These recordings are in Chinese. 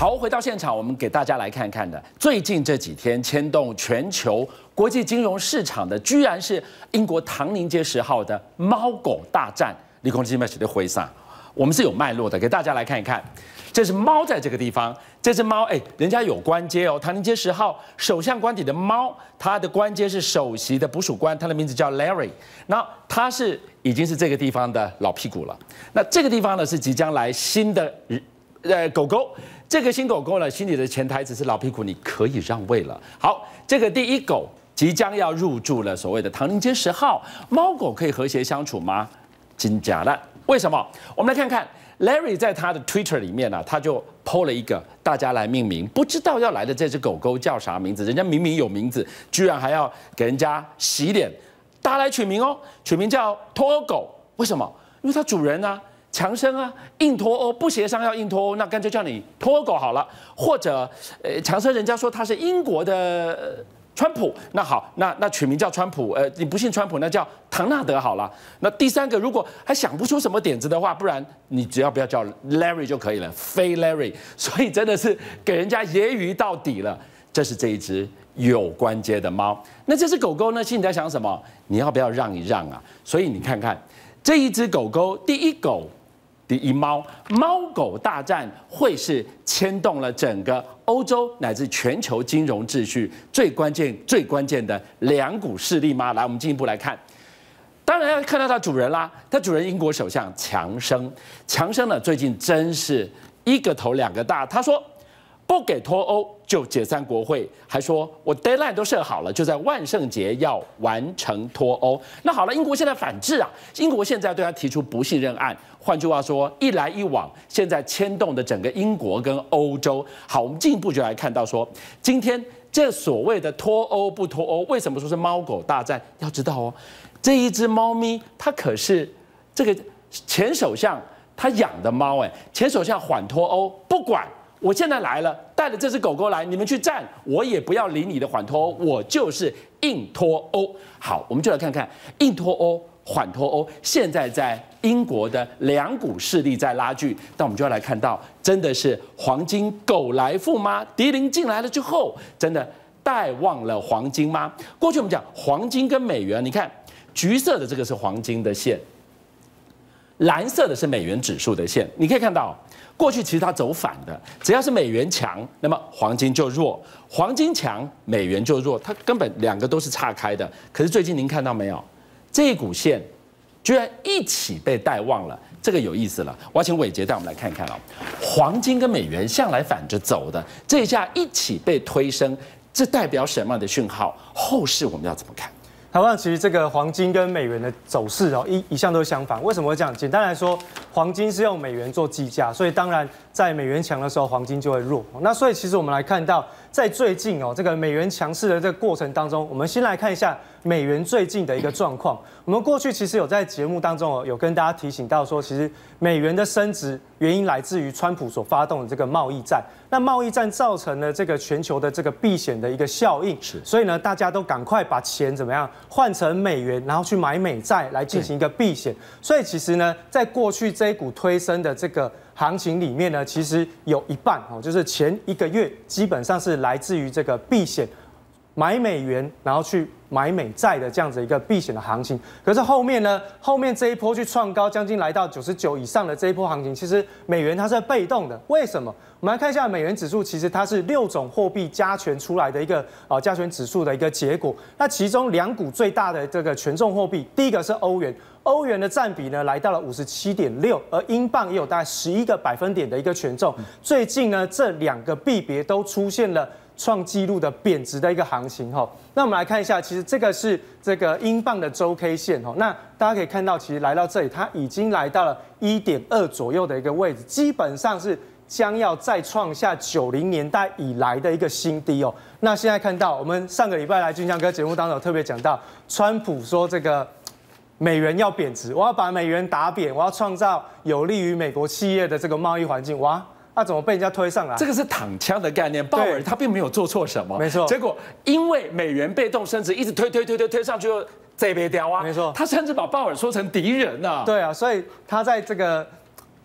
好，回到现场，我们给大家来看看的，最近这几天牵动全球国际金融市场的，居然是英国唐宁街十号的猫狗大战。立功基金的挥洒，我们是有脉络的，给大家来看一看。这是猫在这个地方，这只猫，哎，人家有官阶哦，唐宁街十号首相官邸的猫，它的官阶是首席的捕鼠官，它的名字叫 Larry。那它是已经是这个地方的老屁股了。那这个地方呢，是即将来新的呃狗狗。这个新狗狗呢，心里的潜台词是老屁股，你可以让位了。好，这个第一狗即将要入住了所谓的唐宁街十号，猫狗可以和谐相处吗？真假的？为什么？我们来看看 Larry 在他的 Twitter 里面呢、他就 PO 了一个大家来命名，不知道要来的这只狗狗叫啥名字，人家明明有名字，居然还要给人家洗脸，大家来取名哦，取名叫脱欧狗，为什么？因为它主人呢、强生啊，硬脱欧不协商要硬脱欧，那干脆叫你脱狗好了。或者，呃，强生人家说他是英国的川普，那好，那那取名叫川普。呃，你不信川普，那叫唐纳德好了。那第三个，如果还想不出什么点子的话，不然你只要不要叫 Larry 就可以了，非 Larry。所以真的是给人家揶揄到底了。这是这一只有关节的猫。那这只狗狗呢？心里在想什么？你要不要让一让啊？所以你看看这一只狗狗，第一狗。第一猫猫狗大战会是牵动了整个欧洲乃至全球金融秩序最关键、最关键的两股势力吗？来，我们进一步来看。当然要看到它主人啦，它主人英国首相强生。强生呢，最近真是一个头两个大。他说。不给脱欧就解散国会，还说我 deadline 都设好了，就在万圣节要完成脱欧。那好了，英国现在反制啊，英国现在对他提出不信任案。换句话说，一来一往，现在牵动的整个英国跟欧洲。好，我们进一步就来看到说，今天这所谓的脱欧不脱欧，为什么说是猫狗大战？要知道哦，这一只猫咪它可是这个前首相他养的猫，哎，前首相缓脱欧不管。我现在来了，带着这只狗狗来，你们去战，我也不要理你的缓脱欧，我就是硬脱欧。好，我们就来看看硬脱欧、缓脱欧，现在在英国的两股势力在拉锯。但我们就要来看到，真的是黄金狗来富吗？迪林进来了之后，真的带旺了黄金吗？过去我们讲黄金跟美元，你看橘色的这个是黄金的线，蓝色的是美元指数的线，你可以看到。过去其实它走反的，只要是美元强，那么黄金就弱；黄金强，美元就弱。它根本两个都是岔开的。可是最近您看到没有，这一股线居然一起被带旺了，这个有意思了。我要请伟杰带我们来看看哦。黄金跟美元向来反着走的，这一下一起被推升，这代表什么样的讯号？后市我们要怎么看？台湾其实这个黄金跟美元的走势哦，一一向都相反。为什么会这样？简单来说，黄金是用美元做计价，所以当然在美元强的时候，黄金就会弱。那所以其实我们来看到，在最近哦，这个美元强势的这个过程当中，我们先来看一下美元最近的一个状况。我们过去其实有在节目当中哦，有跟大家提醒到说，其实美元的升值原因来自于川普所发动的这个贸易战。那贸易战造成了这个全球的这个避险的一个效应，是，所以呢，大家都赶快把钱怎么样换成美元，然后去买美债来进行一个避险。所以其实呢，在过去这一股推升的这个行情里面呢，其实有一半哦，就是前一个月基本上是来自于这个避险，买美元，然后去。买美债的这样子一个避险的行情，可是后面呢？后面这一波去创高，将近来到九十九以上的这一波行情，其实美元它是被动的。为什么？我们来看一下美元指数，其实它是六种货币加权出来的一个啊加权指数的一个结果。那其中两股最大的这个权重货币，第一个是欧元，欧元的占比呢来到了五十七点六，而英镑也有大概十一个百分点的一个权重。最近呢，这两个币别都出现了。创纪录的贬值的一个行情哈，那我们来看一下，其实这个是这个英镑的周 K 线哈，那大家可以看到，其实来到这里，它已经来到了一点二左右的一个位置，基本上是将要再创下九零年代以来的一个新低哦。那现在看到，我们上个礼拜来俊相哥节目当中特别讲到，川普说这个美元要贬值，我要把美元打扁，我要创造有利于美国企业的这个贸易环境，哇！他怎么被人家推上来？这个是躺枪的概念。鲍尔他并没有做错什么，没错。结果因为美元被动升值，一直推推推推推上去，又这边掉啊，没错。他甚至把鲍尔说成敌人呐。对啊，所以他在这个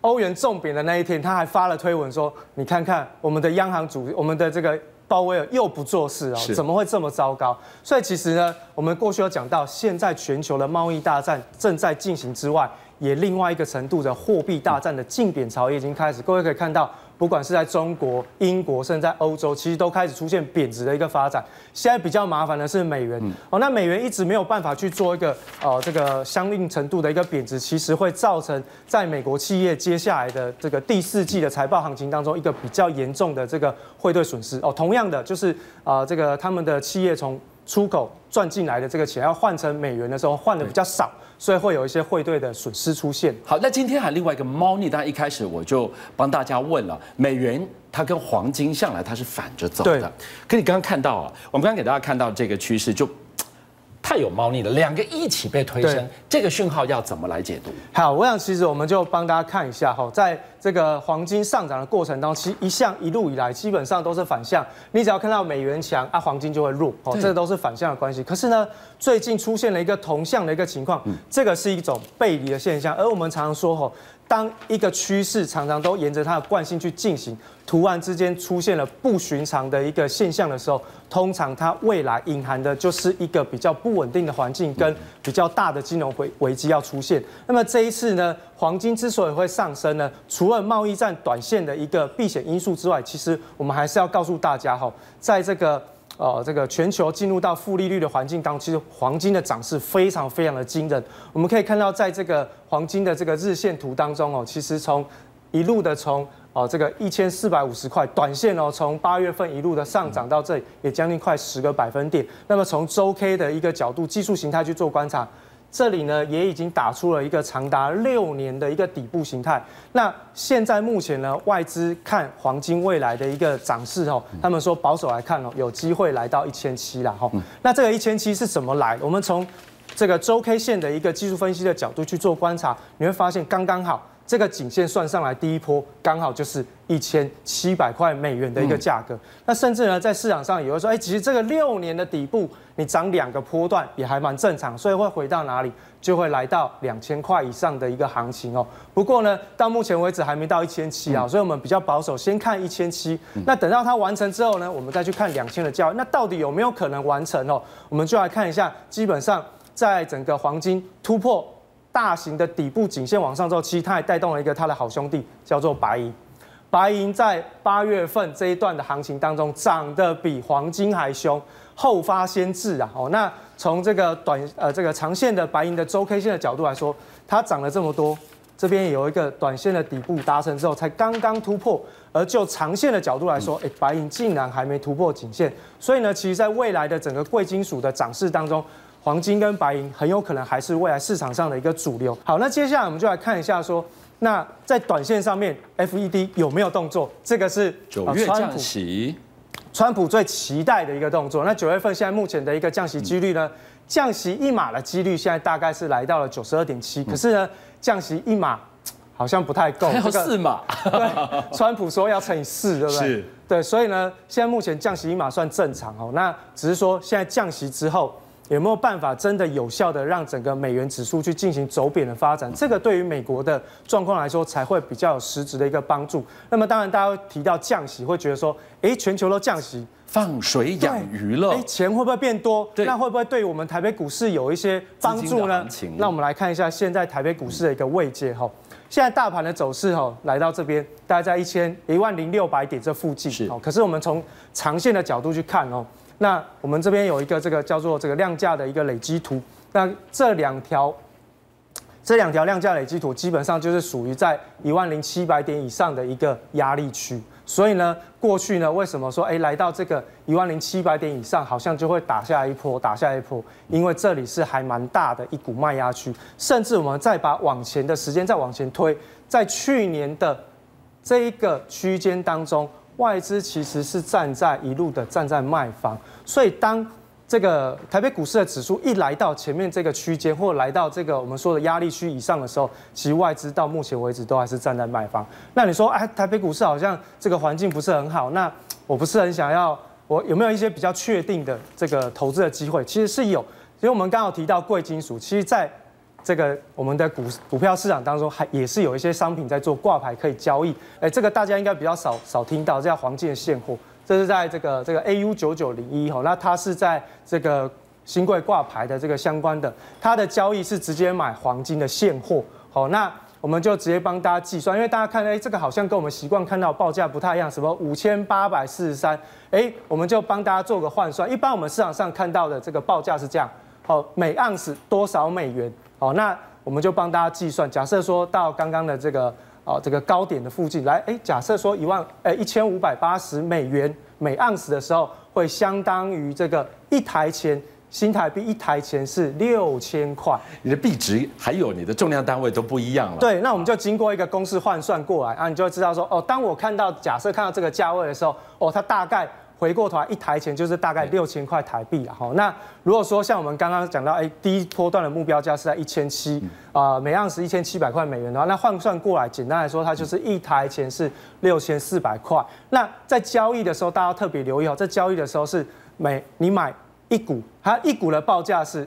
欧元重贬的那一天，他还发了推文说：“你看看我们的央行主，我们的这个鲍威尔又不做事哦，怎么会这么糟糕？”所以其实呢，我们过去有讲到，现在全球的贸易大战正在进行之外，也另外一个程度的货币大战的竞贬潮也已经开始。各位可以看到。不管是在中国、英国，甚至在欧洲，其实都开始出现贬值的一个发展。现在比较麻烦的是美元哦，那美元一直没有办法去做一个呃这个相应程度的一个贬值，其实会造成在美国企业接下来的这个第四季的财报行情当中一个比较严重的这个汇兑损失哦。同样的，就是啊这个他们的企业从出口赚进来的这个钱要换成美元的时候换的比较少。所以会有一些汇兑的损失出现。好，那今天还另外一个猫腻，当然一开始我就帮大家问了，美元它跟黄金向来它是反着走的。可你刚刚看到啊，我们刚刚给大家看到这个趋势就。太有猫腻了，两个一起被推升，这个讯号要怎么来解读？好，我想其实我们就帮大家看一下哈，在这个黄金上涨的过程当中，其实一向一路以来基本上都是反向，你只要看到美元强啊，黄金就会弱哦，这个都是反向的关系。可是呢，最近出现了一个同向的一个情况，这个是一种背离的现象，而我们常常说吼。当一个趋势常常都沿着它的惯性去进行，突然之间出现了不寻常的一个现象的时候，通常它未来隐含的就是一个比较不稳定的环境跟比较大的金融危危机要出现。那么这一次呢，黄金之所以会上升呢，除了贸易战短线的一个避险因素之外，其实我们还是要告诉大家哈，在这个。呃，这个全球进入到负利率的环境当中，其实黄金的涨势非常非常的惊人。我们可以看到，在这个黄金的这个日线图当中哦，其实从一路的从哦这个一千四百五十块短线哦，从八月份一路的上涨到这里，也将近快十个百分点。那么从周 K 的一个角度，技术形态去做观察。这里呢，也已经打出了一个长达六年的一个底部形态。那现在目前呢，外资看黄金未来的一个涨势哦，他们说保守来看哦，有机会来到一千七了哈。那这个一千七是怎么来？我们从这个周 K 线的一个技术分析的角度去做观察，你会发现刚刚好。这个颈线算上来，第一波刚好就是一千七百块美元的一个价格。那甚至呢，在市场上也会说，哎，其实这个六年的底部，你涨两个波段也还蛮正常，所以会回到哪里，就会来到两千块以上的一个行情哦。不过呢，到目前为止还没到一千七啊，所以我们比较保守，先看一千七。那等到它完成之后呢，我们再去看两千的价位。那到底有没有可能完成哦？我们就来看一下，基本上在整个黄金突破。大型的底部颈线往上之后，其实它也带动了一个它的好兄弟，叫做白银。白银在八月份这一段的行情当中，涨得比黄金还凶，后发先至啊！哦，那从这个短呃这个长线的白银的周 K 线的角度来说，它涨了这么多，这边有一个短线的底部达成之后，才刚刚突破。而就长线的角度来说，哎，白银竟然还没突破颈线，所以呢，其实在未来的整个贵金属的涨势当中，黄金跟白银很有可能还是未来市场上的一个主流。好，那接下来我们就来看一下说，那在短线上面，FED 有没有动作？这个是九月降息，川普最期待的一个动作。那九月份现在目前的一个降息几率呢？降息一码的几率现在大概是来到了九十二点七。可是呢，降息一码好像不太够，还有四码。对，川普说要乘以四，对不对？是。对，所以呢，现在目前降息一码算正常哦。那只是说现在降息之后。有没有办法真的有效的让整个美元指数去进行走贬的发展？这个对于美国的状况来说才会比较有实质的一个帮助。那么当然，大家会提到降息，会觉得说，哎，全球都降息，放水养鱼了，哎，钱会不会变多？那会不会对我们台北股市有一些帮助呢？那我们来看一下现在台北股市的一个位阶哈。现在大盘的走势哈，来到这边，大概在一千一万零六百点这附近。是。可是我们从长线的角度去看哦。那我们这边有一个这个叫做这个量价的一个累积图，那这两条这两条量价累积图基本上就是属于在一万零七百点以上的一个压力区，所以呢，过去呢为什么说哎来到这个一万零七百点以上，好像就会打下一波，打下一波，因为这里是还蛮大的一股卖压区，甚至我们再把往前的时间再往前推，在去年的这一个区间当中。外资其实是站在一路的站在卖方，所以当这个台北股市的指数一来到前面这个区间，或来到这个我们说的压力区以上的时候，其实外资到目前为止都还是站在卖方。那你说，哎，台北股市好像这个环境不是很好，那我不是很想要，我有没有一些比较确定的这个投资的机会？其实是有，因为我们刚好提到贵金属，其实在这个我们的股股票市场当中还也是有一些商品在做挂牌可以交易，哎，这个大家应该比较少少听到，这叫黄金的现货，这是在这个这个 AU 九九零一哈，那它是在这个新贵挂牌的这个相关的，它的交易是直接买黄金的现货，好，那我们就直接帮大家计算，因为大家看，哎，这个好像跟我们习惯看到报价不太一样，什么五千八百四十三，哎，我们就帮大家做个换算，一般我们市场上看到的这个报价是这样，好，每盎司多少美元？好，那我们就帮大家计算。假设说到刚刚的这个哦，这个高点的附近来，哎，假设说一万，哎，一千五百八十美元每盎司的时候，会相当于这个一台钱新台币一台钱是六千块。你的币值还有你的重量单位都不一样了。对，那我们就经过一个公式换算过来啊，你就会知道说，哦，当我看到假设看到这个价位的时候，哦，它大概。回过头来，一台钱就是大概六千块台币啊。好，那如果说像我们刚刚讲到，哎，第一波段的目标价是在一千七啊，每盎司一千七百块美元的话，那换算过来，简单来说，它就是一台钱是六千四百块。那在交易的时候，大家特别留意哦，在交易的时候是每你买一股，它一股的报价是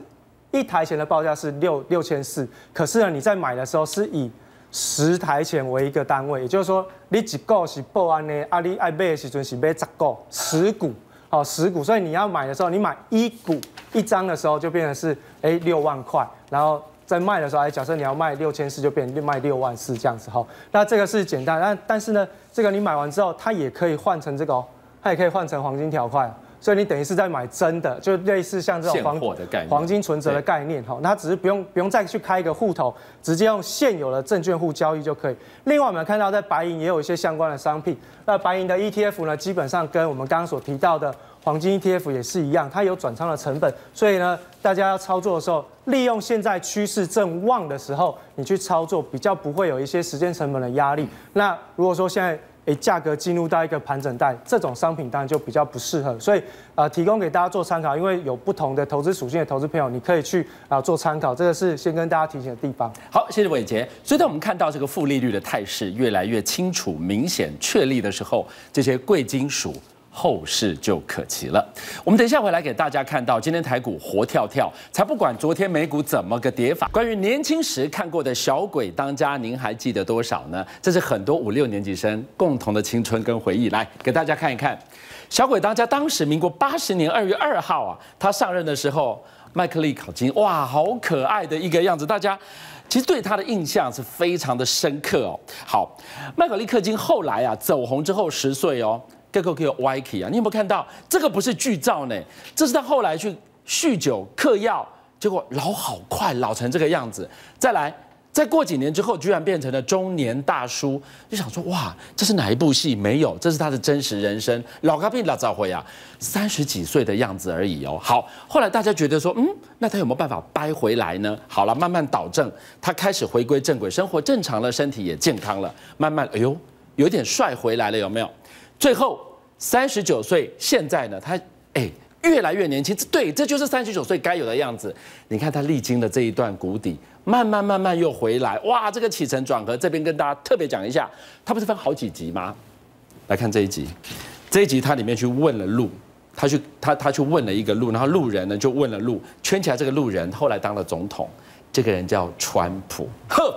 一台钱的报价是六六千四，可是呢，你在买的时候是以十台钱为一个单位，也就是说，你一个是报安的，啊，你爱买的时阵是买十个，十股，好，十股，所以你要买的时候，你买一股一张的时候，就变成是哎六万块，然后在卖的时候，哎，假设你要卖六千四，就变成卖六万四这样子哈。那这个是简单，但但是呢，这个你买完之后，它也可以换成这个哦，它也可以换成黄金条块。所以你等于是在买真的，就类似像这种黄黄金存折的概念哈，那只是不用不用再去开一个户头，直接用现有的证券户交易就可以。另外我们看到在白银也有一些相关的商品，那白银的 ETF 呢，基本上跟我们刚刚所提到的黄金 ETF 也是一样，它有转仓的成本，所以呢，大家要操作的时候，利用现在趋势正旺的时候，你去操作比较不会有一些时间成本的压力。那如果说现在诶，价格进入到一个盘整带，这种商品当然就比较不适合，所以呃，提供给大家做参考，因为有不同的投资属性的投资朋友，你可以去啊做参考，这个是先跟大家提醒的地方。好，谢谢伟杰。所以当我们看到这个负利率的态势越来越清楚、明显、确立的时候，这些贵金属。后市就可期了。我们等一下回来给大家看到，今天台股活跳跳，才不管昨天美股怎么个跌法。关于年轻时看过的小鬼当家，您还记得多少呢？这是很多五六年级生共同的青春跟回忆。来给大家看一看，小鬼当家，当时民国八十年二月二号啊，他上任的时候，麦克利考金，哇，好可爱的一个样子，大家其实对他的印象是非常的深刻哦。好，麦克利克金后来啊走红之后十岁哦。个个有 YK 啊！你有没有看到这个不是剧照呢？这是他后来去酗酒嗑药，结果老好快，老成这个样子。再来，再过几年之后，居然变成了中年大叔，就想说哇，这是哪一部戏？没有，这是他的真实人生。老咖病老早回啊，三十几岁的样子而已哦。好，后来大家觉得说，嗯，那他有没有办法掰回来呢？好了，慢慢导正，他开始回归正轨，生活正常了，身体也健康了，慢慢，哎呦，有点帅回来了，有没有？最后三十九岁，现在呢，他哎越来越年轻，对，这就是三十九岁该有的样子。你看他历经了这一段谷底，慢慢慢慢又回来，哇，这个起承转合，这边跟大家特别讲一下，他不是分好几集吗？来看这一集，这一集他里面去问了路，他去他他去问了一个路，然后路人呢就问了路，圈起来这个路人后来当了总统，这个人叫川普，呵，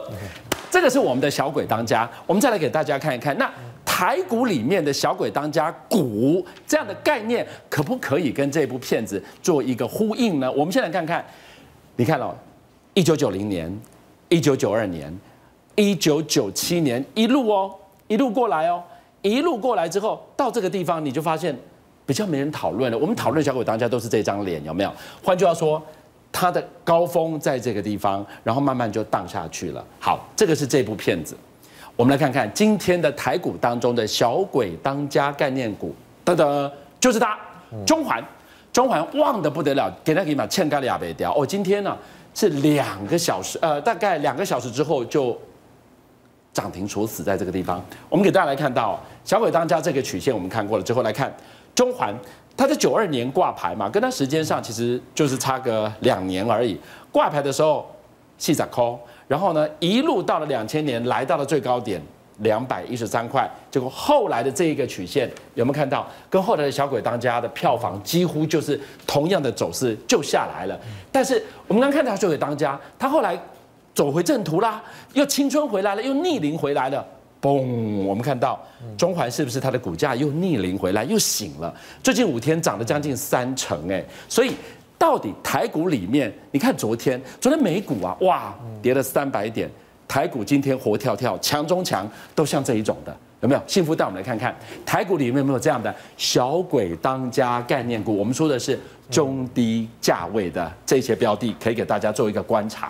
这个是我们的小鬼当家，我们再来给大家看一看那。台股里面的小鬼当家股这样的概念，可不可以跟这部片子做一个呼应呢？我们先来看看，你看哦，一九九零年、一九九二年、一九九七年一路哦，一路过来哦，一路过来之后到这个地方，你就发现比较没人讨论了。我们讨论小鬼当家都是这张脸，有没有？换句话说，它的高峰在这个地方，然后慢慢就荡下去了。好，这个是这部片子。我们来看看今天的台股当中的小鬼当家概念股，等等，就是它，中环，中环旺的不得了，给它给嘛，欠干了也没掉。哦，今天呢是两个小时，呃，大概两个小时之后就涨停锁死在这个地方。我们给大家来看到小鬼当家这个曲线，我们看过了之后来看中环，它在九二年挂牌嘛，跟它时间上其实就是差个两年而已。挂牌的时候细仔抠。然后呢，一路到了两千年，来到了最高点两百一十三块。结果后来的这一个曲线有没有看到？跟后来的小鬼当家的票房几乎就是同样的走势，就下来了。但是我们刚看到小鬼当家，他后来走回正途啦，又青春回来了，又逆龄回来了。嘣，我们看到中环是不是它的股价又逆龄回来，又醒了？最近五天涨了将近三成，哎，所以到底台股里面，你看昨天，昨天美股啊，哇，跌了三百点，台股今天活跳跳，强中强，都像这一种的，有没有？幸福带我们来看看台股里面有没有这样的小鬼当家概念股？我们说的是中低价位的这些标的，可以给大家做一个观察。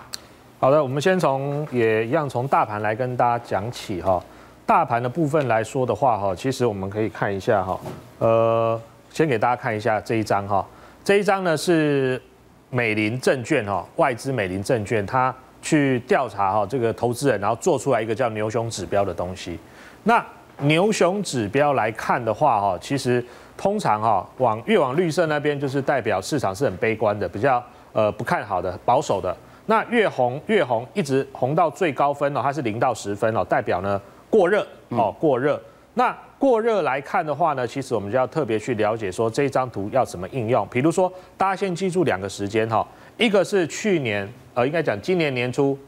好的，我们先从也一样从大盘来跟大家讲起哈。大盘的部分来说的话，哈，其实我们可以看一下哈，呃，先给大家看一下这一张哈，这一张呢是美林证券哈，外资美林证券，它去调查哈这个投资人，然后做出来一个叫牛熊指标的东西。那牛熊指标来看的话，哈，其实通常哈往越往绿色那边，就是代表市场是很悲观的，比较呃不看好的、保守的。那越红越红，一直红到最高分哦，它是零到十分哦，代表呢。过热哦，过热。那过热来看的话呢，其实我们就要特别去了解说这张图要怎么应用。比如说，大家先记住两个时间哈，一个是去年呃，应该讲今年年初，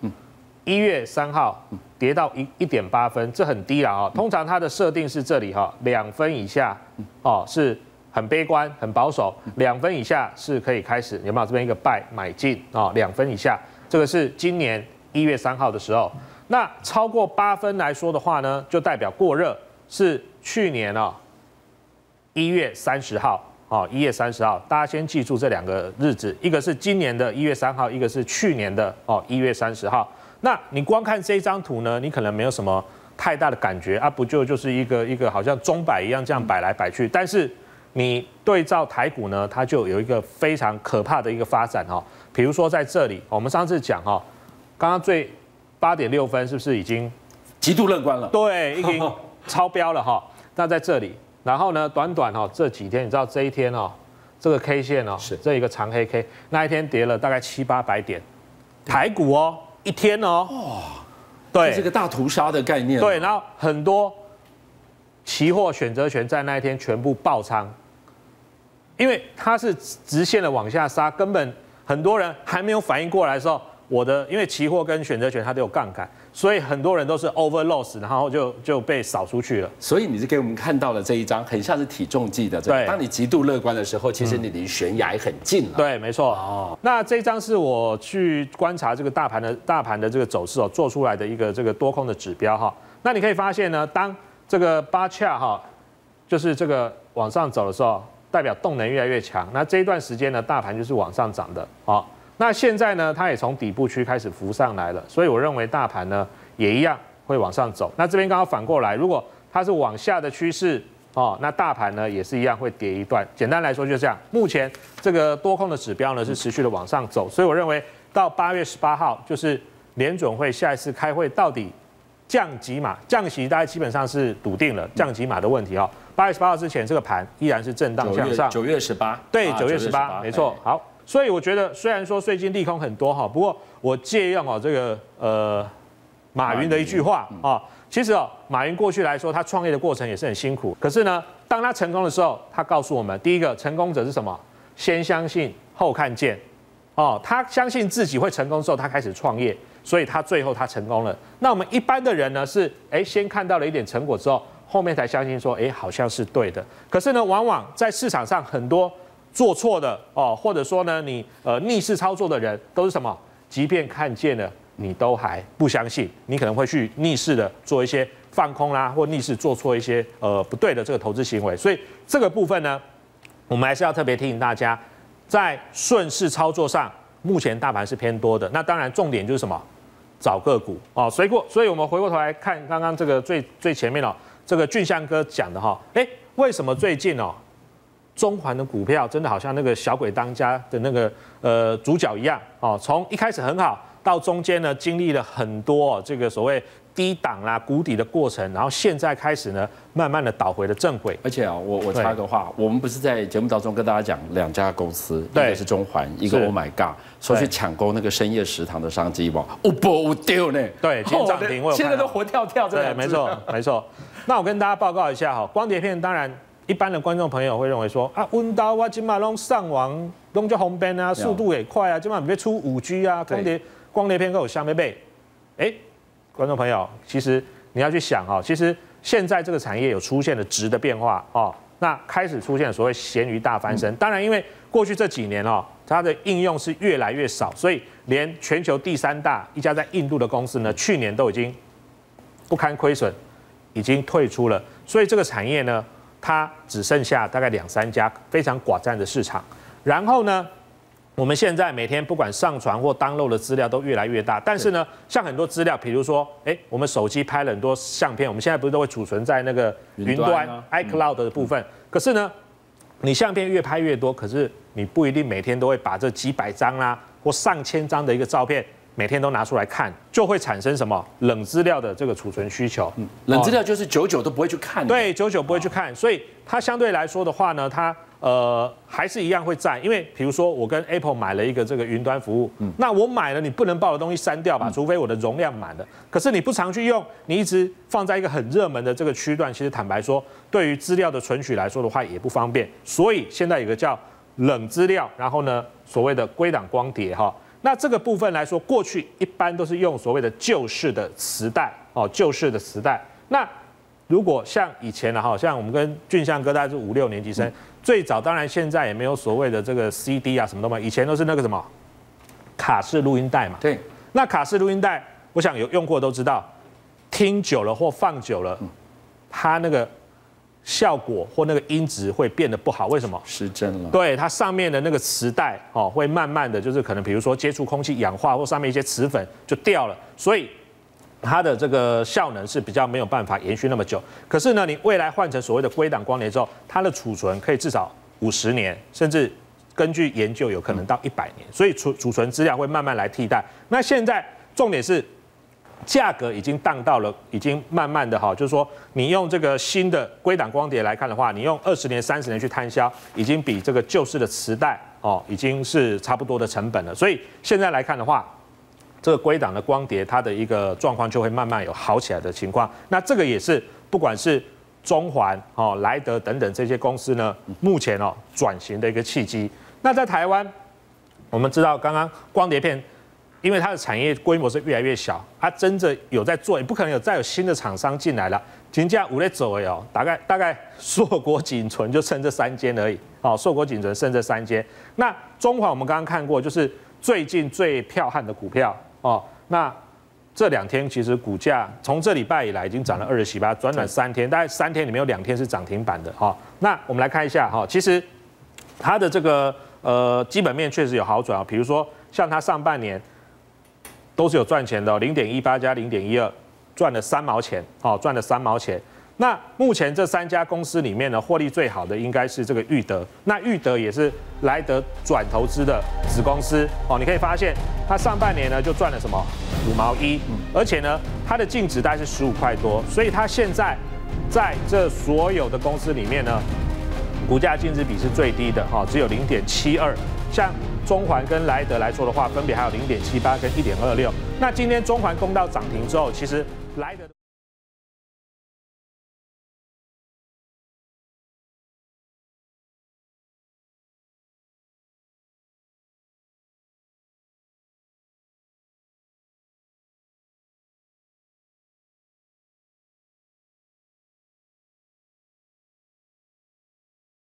一月三号跌到一一点八分，这很低了啊。通常它的设定是这里哈，两分以下哦是很悲观、很保守，两分以下是可以开始有没有这边一个 buy 买进啊？两分以下，这个是今年一月三号的时候。那超过八分来说的话呢，就代表过热，是去年哦一月三十号哦一月三十号，大家先记住这两个日子，一个是今年的一月三号，一个是去年的哦一月三十号。那你光看这张图呢，你可能没有什么太大的感觉啊，不就就是一个一个好像钟摆一样这样摆来摆去，但是你对照台股呢，它就有一个非常可怕的一个发展哈。比如说在这里，我们上次讲哈，刚刚最。八点六分是不是已经极度乐观了？对，已经 超标了哈。那在这里，然后呢，短短哈这几天，你知道这一天哦，这个 K 线哦，是这一个长黑 K，那一天跌了大概七八百点，台股哦，一天哦，哇，对，这是个大屠杀的概念。对，然后很多期货选择权在那一天全部爆仓，因为它是直线的往下杀，根本很多人还没有反应过来的时候。我的因为期货跟选择权它都有杠杆，所以很多人都是 over loss，然后就就被扫出去了。所以你是给我们看到了这一张，很像是体重计的。对，当你极度乐观的时候，其实你离悬崖很近了。对，没错。哦，那这一张是我去观察这个大盘的大盘的这个走势哦，做出来的一个这个多空的指标哈。那你可以发现呢，当这个 bar chart 哈，就是这个往上走的时候，代表动能越来越强。那这一段时间呢，大盘就是往上涨的啊。那现在呢，它也从底部区开始浮上来了，所以我认为大盘呢也一样会往上走。那这边刚好反过来，如果它是往下的趋势哦，那大盘呢也是一样会跌一段。简单来说就这样。目前这个多空的指标呢是持续的往上走，所以我认为到八月十八号就是联准会下一次开会到底降几码，降息大家基本上是笃定了降几码的问题哦。八月十八号之前这个盘依然是震荡向上。九月十八，对，九月十八，没错。好。所以我觉得，虽然说最近利空很多哈，不过我借用哦这个呃马云的一句话啊，其实哦马云过去来说，他创业的过程也是很辛苦。可是呢，当他成功的时候，他告诉我们，第一个成功者是什么？先相信后看见。哦，他相信自己会成功之后，他开始创业，所以他最后他成功了。那我们一般的人呢，是哎先看到了一点成果之后，后面才相信说，哎好像是对的。可是呢，往往在市场上很多。做错的哦，或者说呢，你呃逆势操作的人都是什么？即便看见了，你都还不相信，你可能会去逆势的做一些放空啦，或逆势做错一些呃不对的这个投资行为。所以这个部分呢，我们还是要特别提醒大家，在顺势操作上，目前大盘是偏多的。那当然重点就是什么？找个股哦。所以过，所以我们回过头来看刚刚这个最最前面哦，这个俊相哥讲的哈，哎，为什么最近哦？中环的股票真的好像那个小鬼当家的那个呃主角一样哦，从一开始很好，到中间呢经历了很多这个所谓低档啦、谷底的过程，然后现在开始呢慢慢的倒回了正轨。而且啊，我我插个话，我们不是在节目当中跟大家讲两家公司，一个是中环，一个 Oh My God，说去抢攻那个深夜食堂的商机吗？哦不，我丢呢。对，今天涨停，我现在都活跳跳，对，没错没错。那我跟大家报告一下哈，光碟片当然。一般的观众朋友会认为说啊，温刀啊，今马龙上网弄就红边啊，速度也快啊，今晚别出五 G 啊，光碟光碟片够有下面背哎，观众朋友，其实你要去想啊，其实现在这个产业有出现了值的变化哦，那开始出现所谓咸鱼大翻身。当然，因为过去这几年哦，它的应用是越来越少，所以连全球第三大一家在印度的公司呢，去年都已经不堪亏损，已经退出了。所以这个产业呢，它只剩下大概两三家非常寡占的市场。然后呢，我们现在每天不管上传或 download 的资料都越来越大，但是呢，像很多资料，比如说，哎，我们手机拍了很多相片，我们现在不是都会储存在那个云端 iCloud 的部分？可是呢，你相片越拍越多，可是你不一定每天都会把这几百张啦或上千张的一个照片。每天都拿出来看，就会产生什么冷资料的这个储存需求。嗯，冷资料就是久久都不会去看。对，久久不会去看，所以它相对来说的话呢，它呃还是一样会在。因为比如说我跟 Apple 买了一个这个云端服务，嗯，那我买了，你不能把我的东西删掉吧？除非我的容量满了。可是你不常去用，你一直放在一个很热门的这个区段，其实坦白说，对于资料的存取来说的话也不方便。所以现在有个叫冷资料，然后呢，所谓的归档光碟哈。那这个部分来说，过去一般都是用所谓的旧式的磁带哦，旧式的磁带。那如果像以前的哈，像我们跟俊相哥大概是五六年级生，最早当然现在也没有所谓的这个 CD 啊什么都没有，以前都是那个什么卡式录音带嘛。对。那卡式录音带，我想有用过都知道，听久了或放久了，它那个。效果或那个音质会变得不好，为什么？失真了。对，它上面的那个磁带哦，会慢慢的就是可能，比如说接触空气氧化或上面一些磁粉就掉了，所以它的这个效能是比较没有办法延续那么久。可是呢，你未来换成所谓的归档光碟之后，它的储存可以至少五十年，甚至根据研究有可能到一百年，所以储储存资料会慢慢来替代。那现在重点是。价格已经荡到了，已经慢慢的哈，就是说你用这个新的归档光碟来看的话，你用二十年、三十年去摊销，已经比这个旧式的磁带哦，已经是差不多的成本了。所以现在来看的话，这个归档的光碟它的一个状况就会慢慢有好起来的情况。那这个也是不管是中环哦、莱德等等这些公司呢，目前哦转型的一个契机。那在台湾，我们知道刚刚光碟片。因为它的产业规模是越来越小，它真正有在做，也不可能有再有新的厂商进来了。评价五类走诶哦，大概大概硕果仅存就剩这三间而已。哦，硕果仅存剩这三间。那中环我们刚刚看过，就是最近最彪悍的股票哦。那这两天其实股价从这礼拜以来已经涨了二十七趴，短短三天，大概三天里面有两天是涨停板的哈。那我们来看一下哈，其实它的这个呃基本面确实有好转啊，比如说像它上半年。都是有赚钱的，零点一八加零点一二，赚了三毛钱，好，赚了三毛钱。那目前这三家公司里面呢，获利最好的应该是这个裕德。那裕德也是莱德转投资的子公司，哦，你可以发现它上半年呢就赚了什么五毛一，而且呢它的净值大概是十五块多，所以它现在在这所有的公司里面呢，股价净值比是最低的，哈，只有零点七二，像。中环跟莱德来说的话，分别还有零点七八跟一点二六。那今天中环攻到涨停之后，其实莱德。